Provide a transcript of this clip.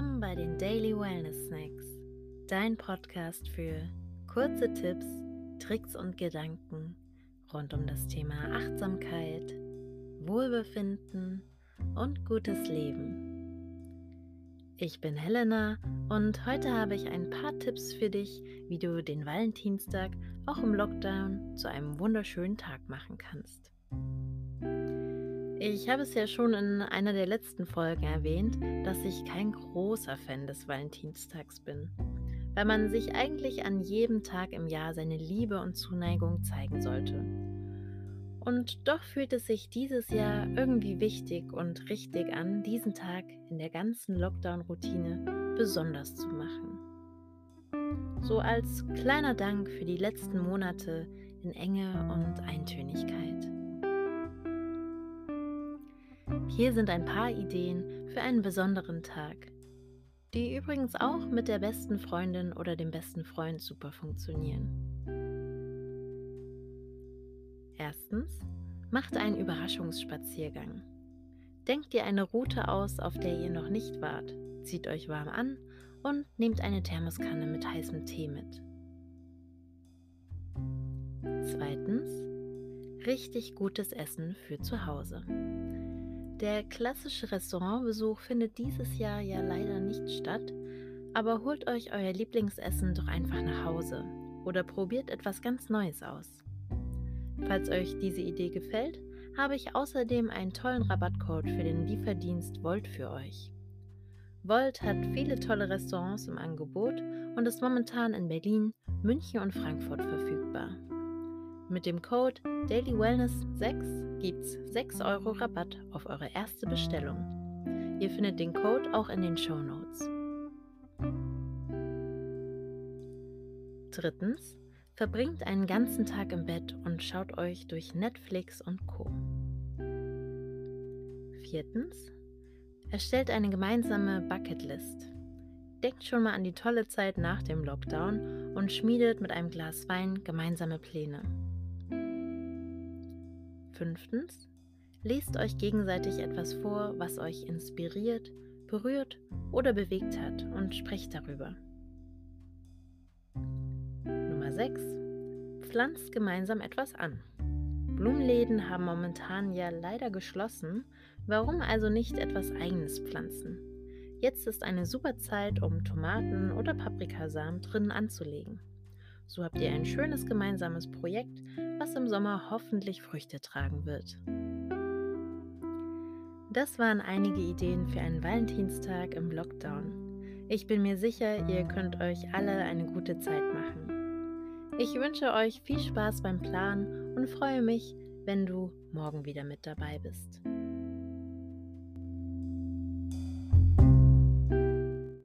Willkommen bei den Daily Wellness Snacks, dein Podcast für kurze Tipps, Tricks und Gedanken rund um das Thema Achtsamkeit, Wohlbefinden und gutes Leben. Ich bin Helena und heute habe ich ein paar Tipps für dich, wie du den Valentinstag auch im Lockdown zu einem wunderschönen Tag machen kannst. Ich habe es ja schon in einer der letzten Folgen erwähnt, dass ich kein großer Fan des Valentinstags bin, weil man sich eigentlich an jedem Tag im Jahr seine Liebe und Zuneigung zeigen sollte. Und doch fühlt es sich dieses Jahr irgendwie wichtig und richtig an, diesen Tag in der ganzen Lockdown-Routine besonders zu machen. So als kleiner Dank für die letzten Monate in Enge und Eintönigkeit. Hier sind ein paar Ideen für einen besonderen Tag, die übrigens auch mit der besten Freundin oder dem besten Freund super funktionieren. Erstens, macht einen Überraschungsspaziergang. Denkt ihr eine Route aus, auf der ihr noch nicht wart, zieht euch warm an und nehmt eine Thermoskanne mit heißem Tee mit. Zweitens, richtig gutes Essen für zu Hause. Der klassische Restaurantbesuch findet dieses Jahr ja leider nicht statt, aber holt euch euer Lieblingsessen doch einfach nach Hause oder probiert etwas ganz Neues aus. Falls euch diese Idee gefällt, habe ich außerdem einen tollen Rabattcode für den Lieferdienst Volt für euch. Volt hat viele tolle Restaurants im Angebot und ist momentan in Berlin, München und Frankfurt verfügbar. Mit dem Code DailyWellness6 gibt's 6 Euro Rabatt auf eure erste Bestellung. Ihr findet den Code auch in den Show Notes. Drittens, verbringt einen ganzen Tag im Bett und schaut euch durch Netflix und Co. Viertens, erstellt eine gemeinsame Bucketlist. Denkt schon mal an die tolle Zeit nach dem Lockdown und schmiedet mit einem Glas Wein gemeinsame Pläne. Fünftens, lest euch gegenseitig etwas vor, was euch inspiriert, berührt oder bewegt hat und sprecht darüber. Nummer 6. Pflanzt gemeinsam etwas an. Blumenläden haben momentan ja leider geschlossen, warum also nicht etwas eigenes pflanzen? Jetzt ist eine super Zeit, um Tomaten oder Paprikasamen drinnen anzulegen. So habt ihr ein schönes gemeinsames Projekt, was im Sommer hoffentlich Früchte tragen wird. Das waren einige Ideen für einen Valentinstag im Lockdown. Ich bin mir sicher, ihr könnt euch alle eine gute Zeit machen. Ich wünsche euch viel Spaß beim Planen und freue mich, wenn du morgen wieder mit dabei bist.